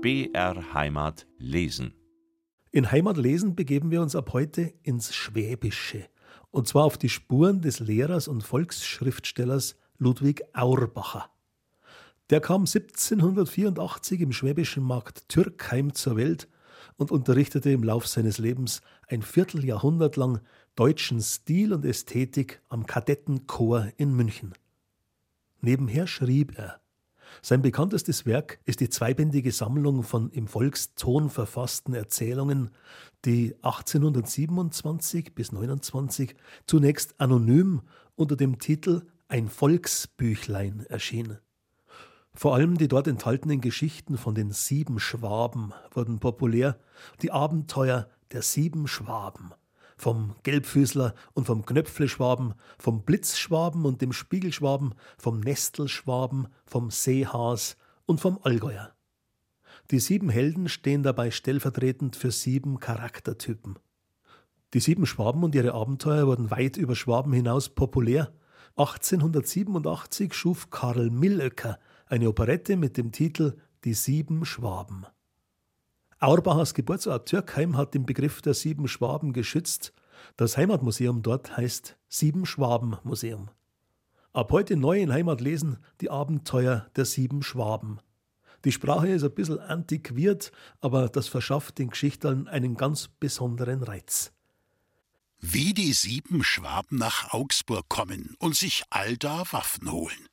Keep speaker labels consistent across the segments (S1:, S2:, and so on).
S1: BR Heimat lesen.
S2: In Heimat lesen begeben wir uns ab heute ins Schwäbische. Und zwar auf die Spuren des Lehrers und Volksschriftstellers Ludwig Auerbacher. Der kam 1784 im schwäbischen Markt Türkheim zur Welt und unterrichtete im Lauf seines Lebens ein Vierteljahrhundert lang deutschen Stil und Ästhetik am Kadettenchor in München. Nebenher schrieb er. Sein bekanntestes Werk ist die zweibändige Sammlung von im Volkston verfassten Erzählungen, die 1827 bis 29 zunächst anonym unter dem Titel Ein Volksbüchlein erschien. Vor allem die dort enthaltenen Geschichten von den sieben Schwaben wurden populär, die Abenteuer der sieben Schwaben vom Gelbfüßler und vom Knöpfleschwaben, vom Blitzschwaben und dem Spiegelschwaben, vom Nestelschwaben, vom Seehas und vom Allgäuer. Die sieben Helden stehen dabei stellvertretend für sieben Charaktertypen. Die sieben Schwaben und ihre Abenteuer wurden weit über Schwaben hinaus populär. 1887 schuf Karl Millöcker eine Operette mit dem Titel Die sieben Schwaben. Auerbachers Geburtsort Türkheim hat den Begriff der sieben Schwaben geschützt. Das Heimatmuseum dort heißt Sieben Schwaben Museum. Ab heute neu in Heimat lesen die Abenteuer der sieben Schwaben. Die Sprache ist ein bisschen antiquiert, aber das verschafft den Geschichtern einen ganz besonderen Reiz.
S3: Wie die sieben Schwaben nach Augsburg kommen und sich allda Waffen holen.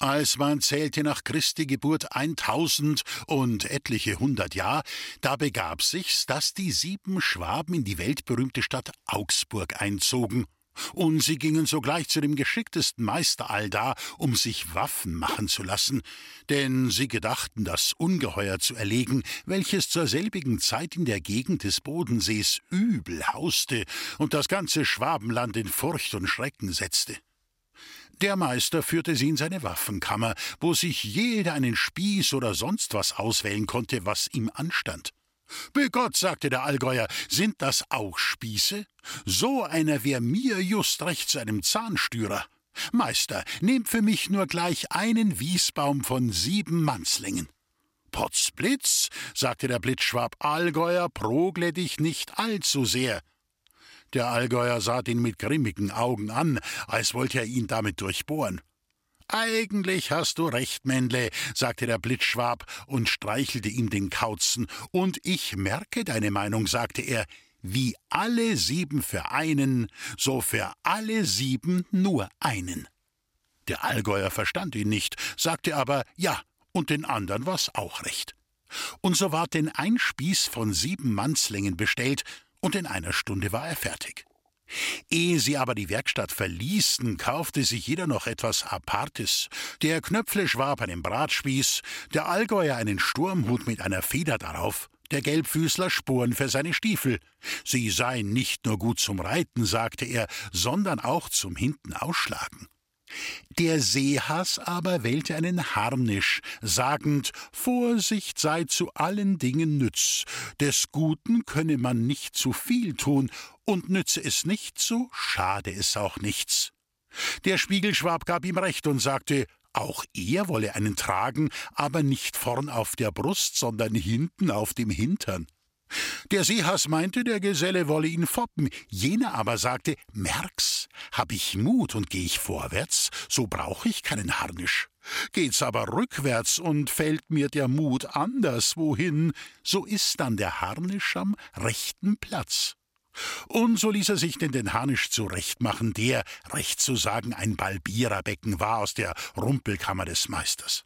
S3: Als man zählte nach Christi Geburt 1000 und etliche hundert Jahr, da begab sich's, dass die sieben Schwaben in die weltberühmte Stadt Augsburg einzogen. Und sie gingen sogleich zu dem geschicktesten Meister allda, um sich Waffen machen zu lassen, denn sie gedachten, das Ungeheuer zu erlegen, welches zur selbigen Zeit in der Gegend des Bodensees übel hauste und das ganze Schwabenland in Furcht und Schrecken setzte. Der Meister führte sie in seine Waffenkammer, wo sich jeder einen Spieß oder sonst was auswählen konnte, was ihm anstand. Bei Gott, sagte der Allgäuer, sind das auch Spieße? So einer wär mir just recht zu einem Zahnstürer. Meister, nehmt für mich nur gleich einen Wiesbaum von sieben Mannslängen. Potzblitz, sagte der Blitzschwab Allgäuer, progle dich nicht allzu sehr. Der Allgäuer sah ihn mit grimmigen Augen an, als wollte er ihn damit durchbohren. Eigentlich hast du recht, Männle, sagte der Blitzschwab und streichelte ihm den Kauzen. Und ich merke deine Meinung, sagte er. Wie alle sieben für einen, so für alle sieben nur einen. Der Allgäuer verstand ihn nicht, sagte aber ja, und den anderen war's auch recht. Und so ward denn ein Spieß von sieben Mannslängen bestellt, und in einer Stunde war er fertig. Ehe sie aber die Werkstatt verließen, kaufte sich jeder noch etwas Apartes. Der Knöpfleschwab einen Bratspieß, der Allgäuer einen Sturmhut mit einer Feder darauf, der Gelbfüßler Sporen für seine Stiefel. Sie seien nicht nur gut zum Reiten, sagte er, sondern auch zum Hinten ausschlagen. Der Seehas aber wählte einen Harnisch, sagend Vorsicht sei zu allen Dingen nütz, des Guten könne man nicht zu viel tun, und nütze es nicht, so schade es auch nichts. Der Spiegelschwab gab ihm recht und sagte, auch er wolle einen tragen, aber nicht vorn auf der Brust, sondern hinten auf dem Hintern. Der Seehas meinte, der Geselle wolle ihn foppen, jener aber sagte, merk's, hab ich Mut und geh ich vorwärts, so brauch ich keinen Harnisch. Geht's aber rückwärts und fällt mir der Mut anderswohin, so ist dann der Harnisch am rechten Platz. Und so ließ er sich denn den Harnisch zurechtmachen, der, recht zu sagen, ein Balbiererbecken war aus der Rumpelkammer des Meisters.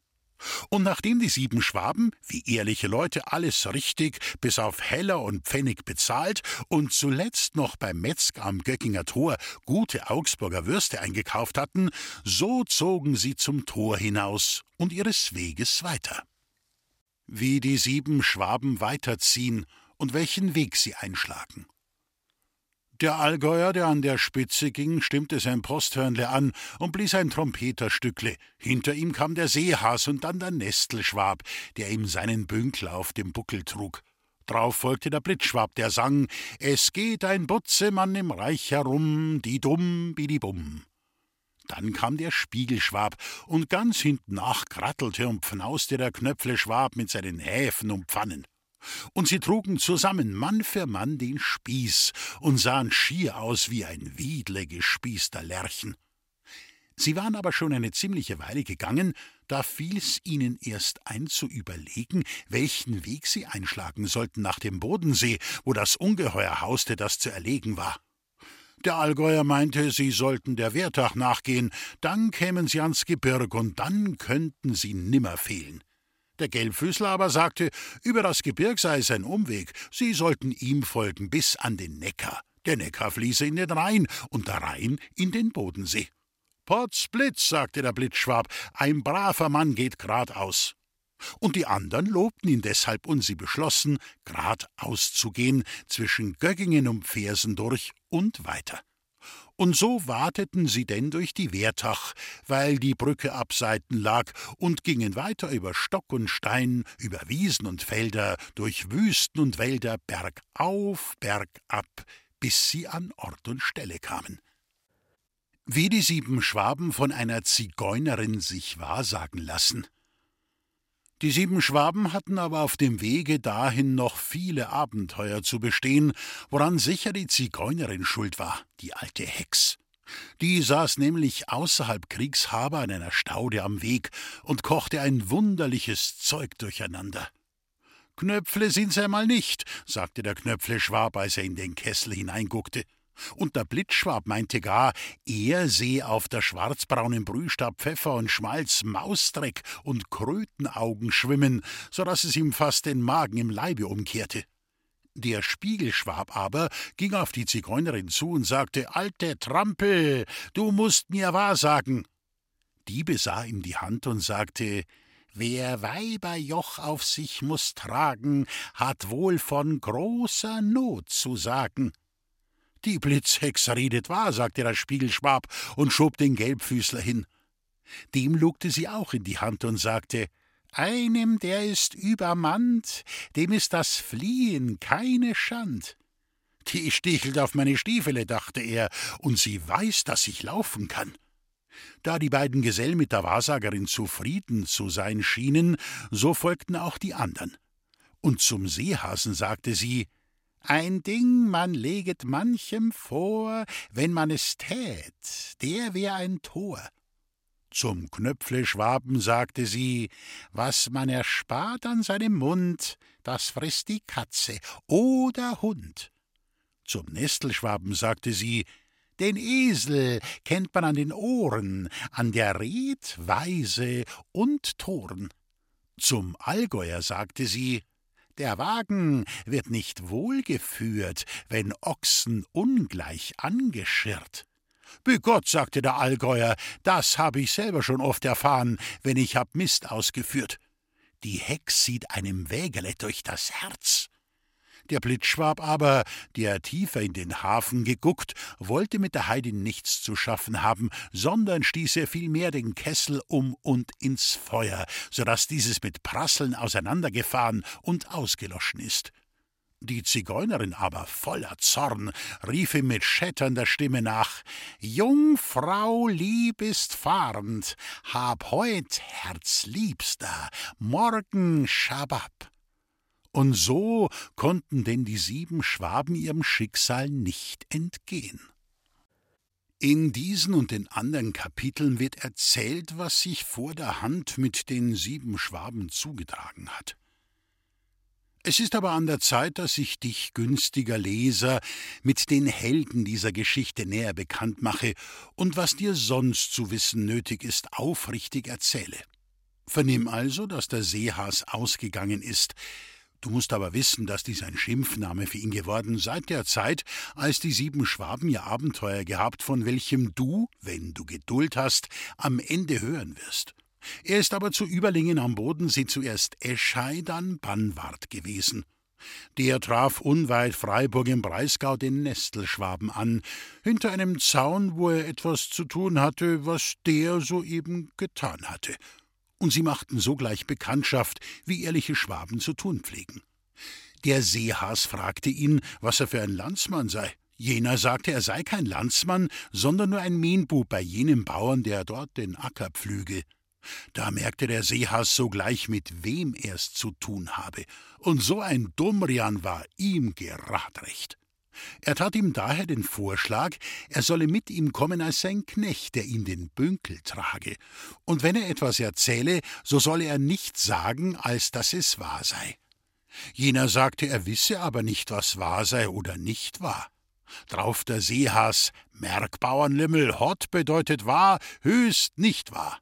S3: Und nachdem die sieben Schwaben, wie ehrliche Leute, alles richtig, bis auf Heller und Pfennig bezahlt und zuletzt noch beim Metzger am Göckinger Tor gute Augsburger Würste eingekauft hatten, so zogen sie zum Tor hinaus und ihres Weges weiter. Wie die sieben Schwaben weiterziehen und welchen Weg sie einschlagen. Der Allgäuer, der an der Spitze ging, stimmte sein Posthörnle an und blies ein Trompeterstückle. Hinter ihm kam der Seehas und dann der Nestelschwab, der ihm seinen Bünkel auf dem Buckel trug. Drauf folgte der Blitzschwab, der sang: Es geht ein Butzemann im Reich herum, die dumm, bidibum. Dann kam der Spiegelschwab, und ganz hinten nach krattelte und pfnauste der Knöpfleschwab mit seinen Häfen und Pfannen. Und sie trugen zusammen Mann für Mann den Spieß und sahen schier aus wie ein Wiedle gespießter Lerchen. Sie waren aber schon eine ziemliche Weile gegangen, da fiel's ihnen erst ein zu überlegen, welchen Weg sie einschlagen sollten nach dem Bodensee, wo das Ungeheuer hauste, das zu erlegen war. Der Allgäuer meinte, sie sollten der Wehrtach nachgehen, dann kämen sie ans Gebirg und dann könnten sie nimmer fehlen. Der Gelbfüßler aber sagte, über das Gebirg sei es ein Umweg, sie sollten ihm folgen bis an den Neckar. Der Neckar fließe in den Rhein und der Rhein in den Bodensee. Potzblitz, sagte der Blitzschwab, ein braver Mann geht geradeaus. Und die anderen lobten ihn deshalb, und sie beschlossen, geradeaus zu gehen, zwischen Göggingen und Fersen durch und weiter. Und so wateten sie denn durch die Wehrtach, weil die Brücke abseiten lag, und gingen weiter über Stock und Stein, über Wiesen und Felder, durch Wüsten und Wälder, bergauf, bergab, bis sie an Ort und Stelle kamen. Wie die sieben Schwaben von einer Zigeunerin sich wahrsagen lassen, die sieben Schwaben hatten aber auf dem Wege dahin noch viele Abenteuer zu bestehen, woran sicher die Zigeunerin schuld war, die alte Hex. Die saß nämlich außerhalb Kriegshaber an einer Staude am Weg und kochte ein wunderliches Zeug durcheinander. Knöpfle sind's einmal nicht, sagte der Knöpfle-Schwab, als er in den Kessel hineinguckte. Und der Blitzschwab meinte gar, er sehe auf der schwarzbraunen Brühstab Pfeffer und Schmalz Mausdreck und Krötenaugen schwimmen, so dass es ihm fast den Magen im Leibe umkehrte. Der Spiegelschwab aber ging auf die Zigeunerin zu und sagte: Alte Trampel, du musst mir wahrsagen. Die besah ihm die Hand und sagte: Wer Weiberjoch auf sich muss tragen, hat wohl von großer Not zu sagen. Die Blitzhex redet wahr, sagte der Spiegelschwab und schob den Gelbfüßler hin. Dem lugte sie auch in die Hand und sagte: Einem, der ist übermannt, dem ist das Fliehen keine Schand. Die stichelt auf meine Stiefele, dachte er, und sie weiß, dass ich laufen kann. Da die beiden Gesellen mit der Wahrsagerin zufrieden zu sein schienen, so folgten auch die andern. Und zum Seehasen sagte sie: ein Ding, man leget manchem vor, wenn man es tät, der wär ein Tor. Zum Knöpfle-Schwaben sagte sie, was man erspart an seinem Mund, das frisst die Katze oder Hund. Zum Nestelschwaben sagte sie, den Esel kennt man an den Ohren, an der Red, Weise und Toren. Zum Allgäuer sagte sie, der Wagen wird nicht wohlgeführt, wenn Ochsen ungleich angeschirrt. Begott, sagte der Allgäuer, das habe ich selber schon oft erfahren, wenn ich hab Mist ausgeführt. Die Hex sieht einem Wägele durch das Herz. Der Blitzschwab aber, der tiefer in den Hafen geguckt, wollte mit der Heidin nichts zu schaffen haben, sondern stieß er vielmehr den Kessel um und ins Feuer, so dass dieses mit Prasseln auseinandergefahren und ausgeloschen ist. Die Zigeunerin aber, voller Zorn, rief ihm mit schätternder Stimme nach Jungfrau lieb ist fahrend, hab heut Herzliebster, morgen Schabab. Und so konnten denn die sieben Schwaben ihrem Schicksal nicht entgehen. In diesen und den anderen Kapiteln wird erzählt, was sich vor der Hand mit den sieben Schwaben zugetragen hat. Es ist aber an der Zeit, dass ich dich, günstiger Leser, mit den Helden dieser Geschichte näher bekannt mache und was dir sonst zu wissen nötig ist, aufrichtig erzähle. Vernimm also, dass der Seehas ausgegangen ist, Du musst aber wissen, dass dies ein Schimpfname für ihn geworden seit der Zeit, als die sieben Schwaben ihr Abenteuer gehabt, von welchem du, wenn du Geduld hast, am Ende hören wirst. Er ist aber zu Überlingen am Bodensee zuerst Eschei, dann Bannwart gewesen. Der traf unweit Freiburg im Breisgau den Nestelschwaben an, hinter einem Zaun, wo er etwas zu tun hatte, was der soeben getan hatte und sie machten sogleich Bekanntschaft, wie ehrliche Schwaben zu tun pflegen. Der Seehas fragte ihn, was er für ein Landsmann sei. Jener sagte, er sei kein Landsmann, sondern nur ein Mehnbub bei jenem Bauern, der dort den Acker pflüge. Da merkte der Seehas sogleich, mit wem er's zu tun habe, und so ein Dummrian war ihm gerad recht. Er tat ihm daher den Vorschlag, er solle mit ihm kommen als sein Knecht, der ihm den Bünkel trage, und wenn er etwas erzähle, so solle er nicht sagen, als dass es wahr sei. Jener sagte, er wisse aber nicht, was wahr sei oder nicht wahr. Drauf der Seehas, Merk Bauernlimmel, hot bedeutet wahr, höchst nicht wahr.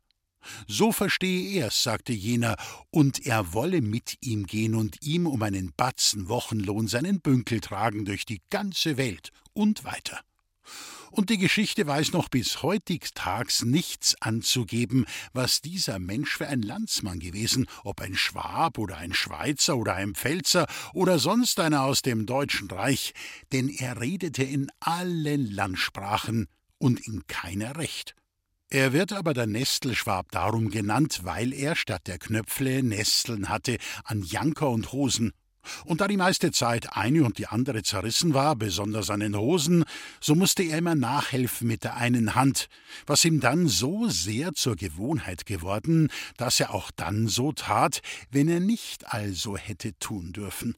S3: So verstehe er's, sagte jener, und er wolle mit ihm gehen und ihm um einen Batzen Wochenlohn seinen Bünkel tragen durch die ganze Welt und weiter. Und die Geschichte weiß noch bis heutig Tags nichts anzugeben, was dieser Mensch für ein Landsmann gewesen, ob ein Schwab oder ein Schweizer oder ein Pfälzer oder sonst einer aus dem Deutschen Reich, denn er redete in allen Landsprachen und in keiner recht. Er wird aber der Nestelschwab darum genannt, weil er statt der Knöpfle Nesteln hatte an Janker und Hosen. Und da die meiste Zeit eine und die andere zerrissen war, besonders an den Hosen, so musste er immer nachhelfen mit der einen Hand, was ihm dann so sehr zur Gewohnheit geworden, dass er auch dann so tat, wenn er nicht also hätte tun dürfen.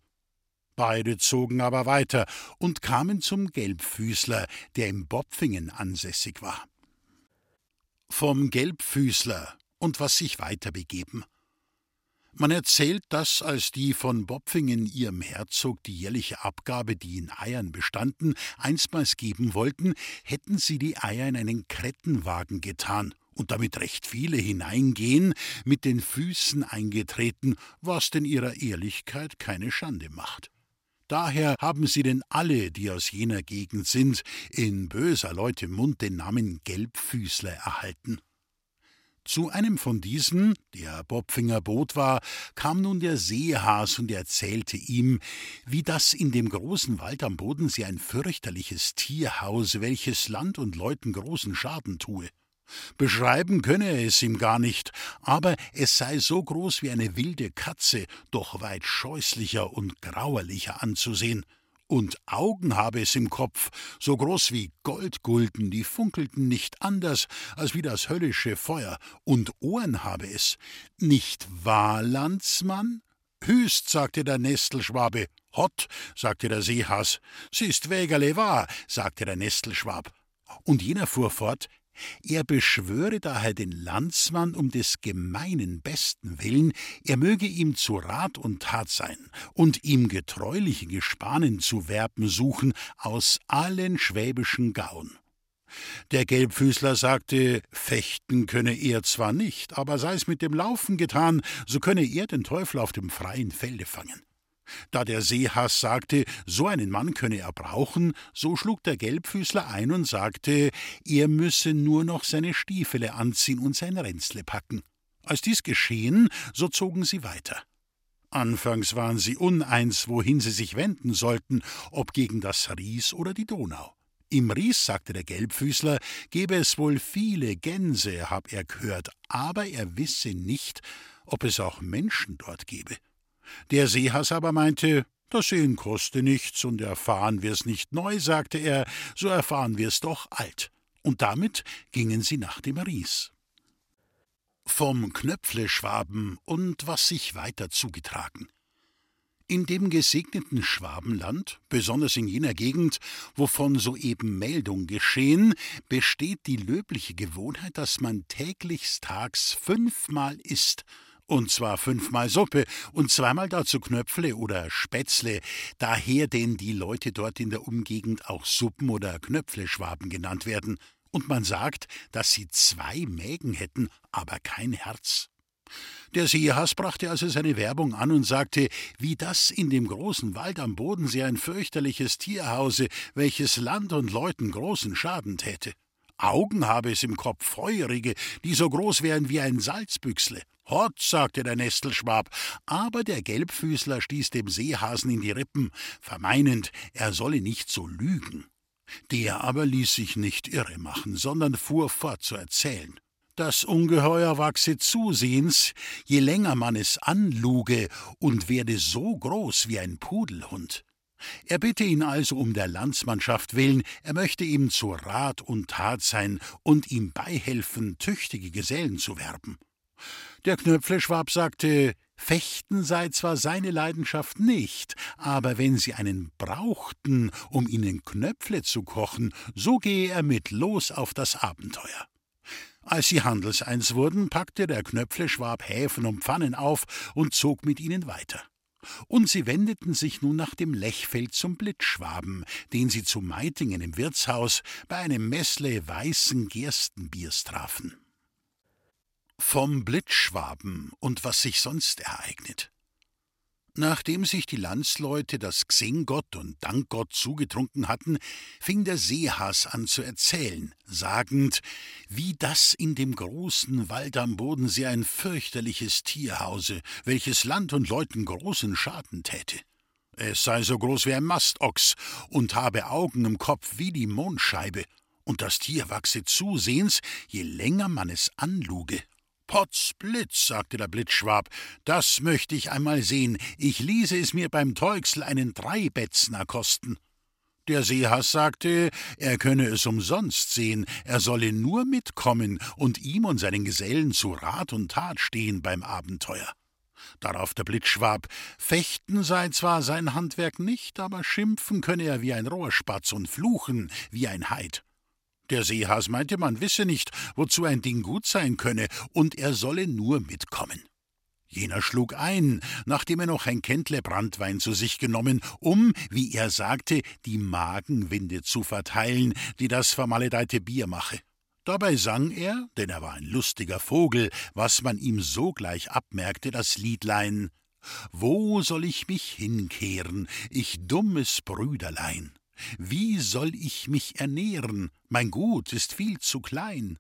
S3: Beide zogen aber weiter und kamen zum Gelbfüßler, der im Bopfingen ansässig war vom Gelbfüßler und was sich weiter begeben. Man erzählt, dass, als die von Bopfingen ihrem Herzog die jährliche Abgabe, die in Eiern bestanden, einstmals geben wollten, hätten sie die Eier in einen Krettenwagen getan und damit recht viele hineingehen, mit den Füßen eingetreten, was denn ihrer Ehrlichkeit keine Schande macht. Daher haben sie denn alle, die aus jener Gegend sind, in böser Leute Mund den Namen Gelbfüßler erhalten. Zu einem von diesen, der Bobfinger Boot war, kam nun der Seehas und erzählte ihm, wie das in dem großen Wald am Bodensee ein fürchterliches Tier hause, welches Land und Leuten großen Schaden tue. Beschreiben könne er es ihm gar nicht, aber es sei so groß wie eine wilde Katze, doch weit scheußlicher und grauerlicher anzusehen. Und Augen habe es im Kopf, so groß wie Goldgulden, die funkelten nicht anders als wie das höllische Feuer, und Ohren habe es. Nicht wahr, Landsmann? Hüst, sagte der Nestelschwabe. Hott, sagte der Seehas. Sie ist wägerle wahr, sagte der Nestelschwab. Und jener fuhr fort, er beschwöre daher den Landsmann um des gemeinen besten willen, er möge ihm zu Rat und Tat sein und ihm getreuliche Gespanen zu werben suchen aus allen schwäbischen Gauen. Der Gelbfüßler sagte, fechten könne er zwar nicht, aber sei's mit dem Laufen getan, so könne er den Teufel auf dem freien Felde fangen. Da der Seehass sagte, so einen Mann könne er brauchen, so schlug der Gelbfüßler ein und sagte, er müsse nur noch seine Stiefele anziehen und sein Ränzle packen. Als dies geschehen, so zogen sie weiter. Anfangs waren sie uneins, wohin sie sich wenden sollten, ob gegen das Ries oder die Donau. Im Ries, sagte der Gelbfüßler, gebe es wohl viele Gänse, hab er gehört, aber er wisse nicht, ob es auch Menschen dort gebe. Der Seehass aber meinte, das Sehen koste nichts, und erfahren wir's nicht neu, sagte er, so erfahren wir's doch alt. Und damit gingen sie nach dem Ries. Vom Knöpfle-Schwaben und was sich weiter zugetragen. In dem gesegneten Schwabenland, besonders in jener Gegend, wovon soeben Meldung geschehen, besteht die löbliche Gewohnheit, dass man täglichst tags fünfmal isst und zwar fünfmal Suppe und zweimal dazu Knöpfle oder Spätzle, daher denn die Leute dort in der Umgegend auch Suppen- oder Knöpfleschwaben genannt werden. Und man sagt, dass sie zwei Mägen hätten, aber kein Herz. Der Seehas brachte also seine Werbung an und sagte, wie das in dem großen Wald am Bodensee ein fürchterliches Tier hause, welches Land und Leuten großen Schaden täte. Augen habe es im Kopf, feurige, die so groß wären wie ein Salzbüchsle. Hott, sagte der Nestelschwab, aber der Gelbfüßler stieß dem Seehasen in die Rippen, vermeinend, er solle nicht so lügen. Der aber ließ sich nicht irre machen, sondern fuhr fort zu erzählen. Das Ungeheuer wachse zusehends, je länger man es anluge, und werde so groß wie ein Pudelhund. Er bitte ihn also um der Landsmannschaft willen, er möchte ihm zu Rat und Tat sein und ihm beihelfen, tüchtige Gesellen zu werben. Der Knöpfleschwab sagte, Fechten sei zwar seine Leidenschaft nicht, aber wenn sie einen brauchten, um ihnen Knöpfle zu kochen, so gehe er mit los auf das Abenteuer. Als sie handelseins wurden, packte der Knöpfleschwab Häfen und Pfannen auf und zog mit ihnen weiter. Und sie wendeten sich nun nach dem Lechfeld zum Blitzschwaben, den sie zu Meitingen im Wirtshaus bei einem Messle weißen Gerstenbiers trafen vom Blitzschwaben und was sich sonst ereignet. Nachdem sich die Landsleute das Xengott und Dankgott zugetrunken hatten, fing der Seehas an zu erzählen, sagend, wie das in dem großen Wald am Bodensee ein fürchterliches Tier hause, welches Land und Leuten großen Schaden täte. Es sei so groß wie ein Mastochs und habe Augen im Kopf wie die Mondscheibe, und das Tier wachse zusehends, je länger man es anluge Potzblitz, sagte der Blitzschwab, das möchte ich einmal sehen. Ich ließe es mir beim Teuxl einen Dreibetzner kosten. Der Seehass sagte, er könne es umsonst sehen, er solle nur mitkommen und ihm und seinen Gesellen zu Rat und Tat stehen beim Abenteuer. Darauf der Blitzschwab, fechten sei zwar sein Handwerk nicht, aber schimpfen könne er wie ein Rohrspatz und fluchen wie ein Heid. Der Seehas meinte, man wisse nicht, wozu ein Ding gut sein könne, und er solle nur mitkommen. Jener schlug ein, nachdem er noch ein Kentle Brandwein zu sich genommen, um, wie er sagte, die Magenwinde zu verteilen, die das vermaledeite Bier mache. Dabei sang er, denn er war ein lustiger Vogel, was man ihm sogleich abmerkte, das Liedlein Wo soll ich mich hinkehren, ich dummes Brüderlein? Wie soll ich mich ernähren? Mein Gut ist viel zu klein.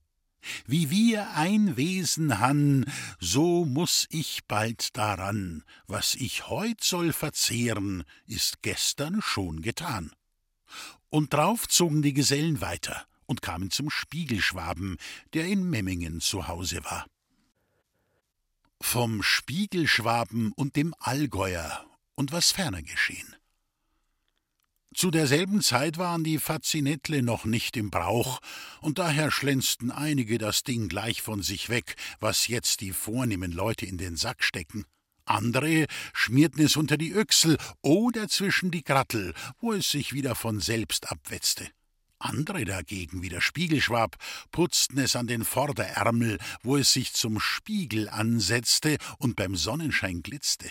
S3: Wie wir ein Wesen han, so muss ich bald daran. Was ich heut soll verzehren, ist gestern schon getan. Und drauf zogen die Gesellen weiter und kamen zum Spiegelschwaben, der in Memmingen zu Hause war. Vom Spiegelschwaben und dem Allgäuer und was ferner geschehen. Zu derselben Zeit waren die Fazinettle noch nicht im Brauch, und daher schlänzten einige das Ding gleich von sich weg, was jetzt die vornehmen Leute in den Sack stecken. Andere schmierten es unter die Öchsel oder zwischen die Grattel, wo es sich wieder von selbst abwetzte. Andere dagegen, wie der Spiegelschwab, putzten es an den Vorderärmel, wo es sich zum Spiegel ansetzte und beim Sonnenschein glitzte.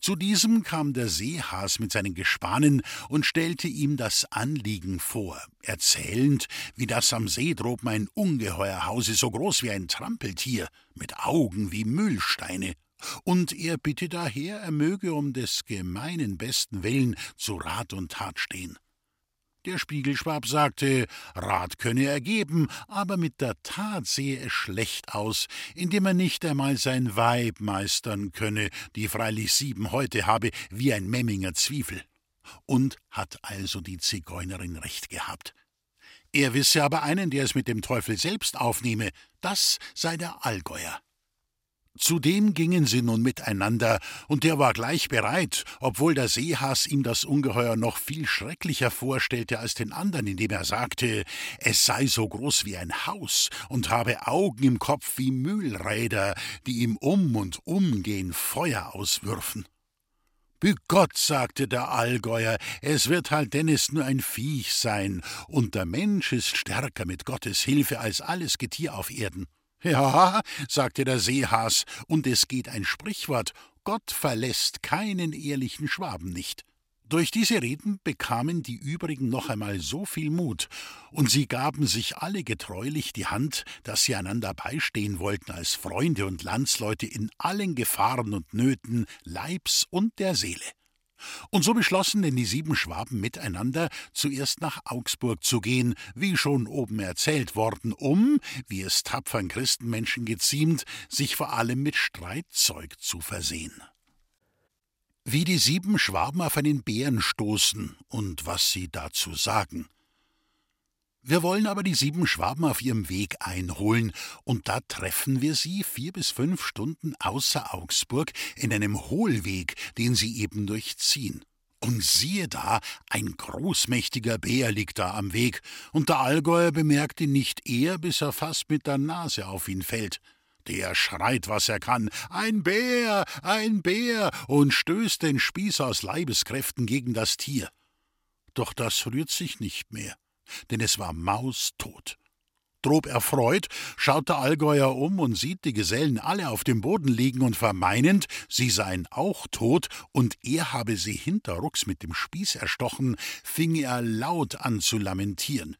S3: Zu diesem kam der Seehas mit seinen Gespannen und stellte ihm das Anliegen vor, erzählend, wie das am See droben ein Ungeheuer hause, so groß wie ein Trampeltier, mit Augen wie Mühlsteine, und er bitte daher, er möge um des gemeinen besten Willen zu Rat und Tat stehen. Der Spiegelschwab sagte, Rat könne er geben, aber mit der Tat sehe es schlecht aus, indem er nicht einmal sein Weib meistern könne, die freilich sieben Häute habe, wie ein Memminger Zwiefel. Und hat also die Zigeunerin recht gehabt. Er wisse aber einen, der es mit dem Teufel selbst aufnehme, das sei der Allgäuer. Zudem gingen sie nun miteinander, und der war gleich bereit, obwohl der Seehas ihm das Ungeheuer noch viel schrecklicher vorstellte als den anderen, indem er sagte, es sei so groß wie ein Haus und habe Augen im Kopf wie Mühlräder, die ihm um und um gehen Feuer auswürfen. Bei Gott, sagte der Allgäuer, es wird halt Dennis nur ein Viech sein, und der Mensch ist stärker mit Gottes Hilfe als alles Getier auf Erden. Ja, sagte der Seehas, und es geht ein Sprichwort Gott verlässt keinen ehrlichen Schwaben nicht. Durch diese Reden bekamen die übrigen noch einmal so viel Mut, und sie gaben sich alle getreulich die Hand, dass sie einander beistehen wollten als Freunde und Landsleute in allen Gefahren und Nöten Leibs und der Seele. Und so beschlossen denn die sieben Schwaben miteinander, zuerst nach Augsburg zu gehen, wie schon oben erzählt worden, um, wie es tapfern Christenmenschen geziemt, sich vor allem mit Streitzeug zu versehen. Wie die sieben Schwaben auf einen Bären stoßen und was sie dazu sagen. Wir wollen aber die sieben Schwaben auf ihrem Weg einholen, und da treffen wir sie vier bis fünf Stunden außer Augsburg in einem Hohlweg, den sie eben durchziehen. Und siehe da, ein großmächtiger Bär liegt da am Weg, und der Allgäuer bemerkt ihn nicht eher, bis er fast mit der Nase auf ihn fällt. Der schreit, was er kann, ein Bär, ein Bär, und stößt den Spieß aus Leibeskräften gegen das Tier. Doch das rührt sich nicht mehr, denn es war maustot. Drob erfreut schaut der Allgäuer um und sieht die Gesellen alle auf dem Boden liegen und vermeinend, sie seien auch tot und er habe sie hinterrucks mit dem Spieß erstochen, fing er laut an zu lamentieren.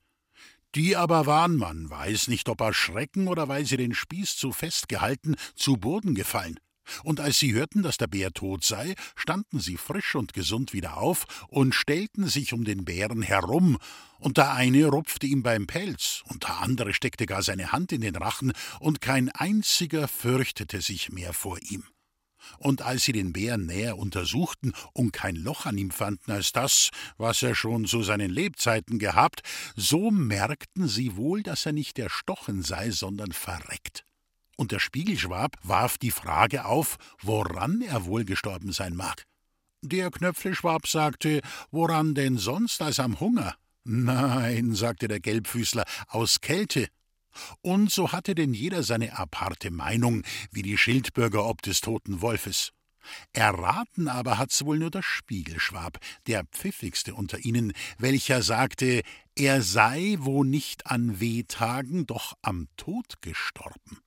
S3: Die aber waren, man weiß nicht, ob er Schrecken oder weil sie den Spieß zu fest gehalten, zu Boden gefallen. Und als sie hörten, dass der Bär tot sei, standen sie frisch und gesund wieder auf und stellten sich um den Bären herum, und der eine rupfte ihm beim Pelz, und der andere steckte gar seine Hand in den Rachen, und kein einziger fürchtete sich mehr vor ihm. Und als sie den Bären näher untersuchten und kein Loch an ihm fanden als das, was er schon zu seinen Lebzeiten gehabt, so merkten sie wohl, dass er nicht erstochen sei, sondern verreckt und der Spiegelschwab warf die Frage auf, woran er wohl gestorben sein mag. Der Knöpfleschwab sagte, woran denn sonst als am Hunger? Nein, sagte der Gelbfüßler, aus Kälte. Und so hatte denn jeder seine aparte Meinung, wie die Schildbürger ob des toten Wolfes. Erraten aber hat's wohl nur der Spiegelschwab, der pfiffigste unter ihnen, welcher sagte, er sei, wo nicht an Wehtagen, doch am Tod gestorben.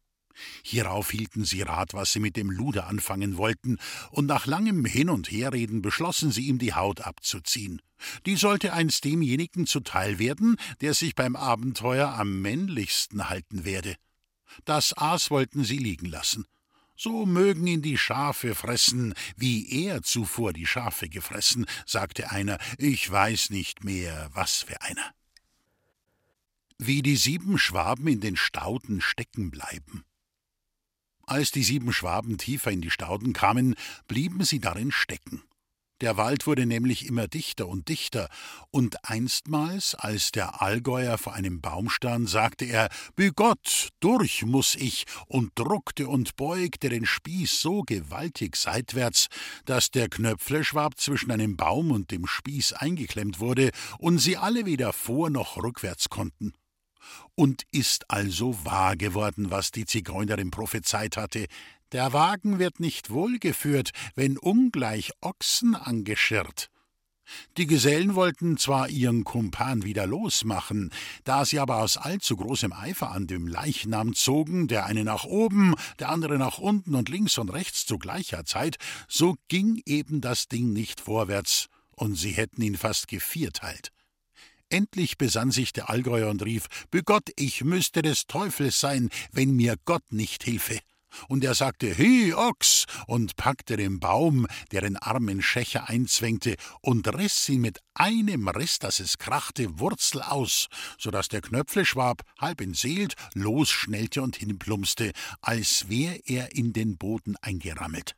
S3: Hierauf hielten sie Rat, was sie mit dem Luder anfangen wollten, und nach langem Hin- und Herreden beschlossen sie ihm die Haut abzuziehen. Die sollte einst demjenigen zuteil werden, der sich beim Abenteuer am männlichsten halten werde. Das Aas wollten sie liegen lassen. So mögen ihn die Schafe fressen, wie er zuvor die Schafe gefressen, sagte einer, ich weiß nicht mehr, was für einer. Wie die sieben Schwaben in den Stauden stecken bleiben. Als die sieben Schwaben tiefer in die Stauden kamen, blieben sie darin stecken. Der Wald wurde nämlich immer dichter und dichter, und einstmals, als der Allgäuer vor einem Baum stand, sagte er Bü Gott, durch muss ich, und druckte und beugte den Spieß so gewaltig seitwärts, dass der Knöpfleschwab zwischen einem Baum und dem Spieß eingeklemmt wurde und sie alle weder vor noch rückwärts konnten. Und ist also wahr geworden, was die Zigeunerin prophezeit hatte. Der Wagen wird nicht wohlgeführt, wenn ungleich Ochsen angeschirrt. Die Gesellen wollten zwar ihren Kumpan wieder losmachen, da sie aber aus allzu großem Eifer an dem Leichnam zogen, der eine nach oben, der andere nach unten und links und rechts zu gleicher Zeit, so ging eben das Ding nicht vorwärts, und sie hätten ihn fast gevierteilt. Endlich besann sich der Allgäuer und rief: Begott, ich müsste des Teufels sein, wenn mir Gott nicht hilfe. Und er sagte: Hi, Ochs! und packte den Baum, der den armen Schächer einzwängte, und riss ihn mit einem Riss, dass es krachte, Wurzel aus, so dass der Knöpfleschwab, halb entseelt, losschnellte und hinplumpste, als wär er in den Boden eingerammelt.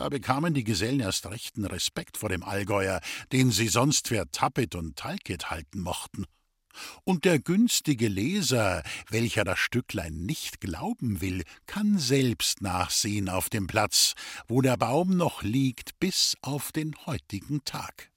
S3: Da bekamen die Gesellen erst rechten Respekt vor dem Allgäuer, den sie sonst für Tappet und Talket halten mochten. Und der günstige Leser, welcher das Stücklein nicht glauben will, kann selbst nachsehen auf dem Platz, wo der Baum noch liegt bis auf den heutigen Tag.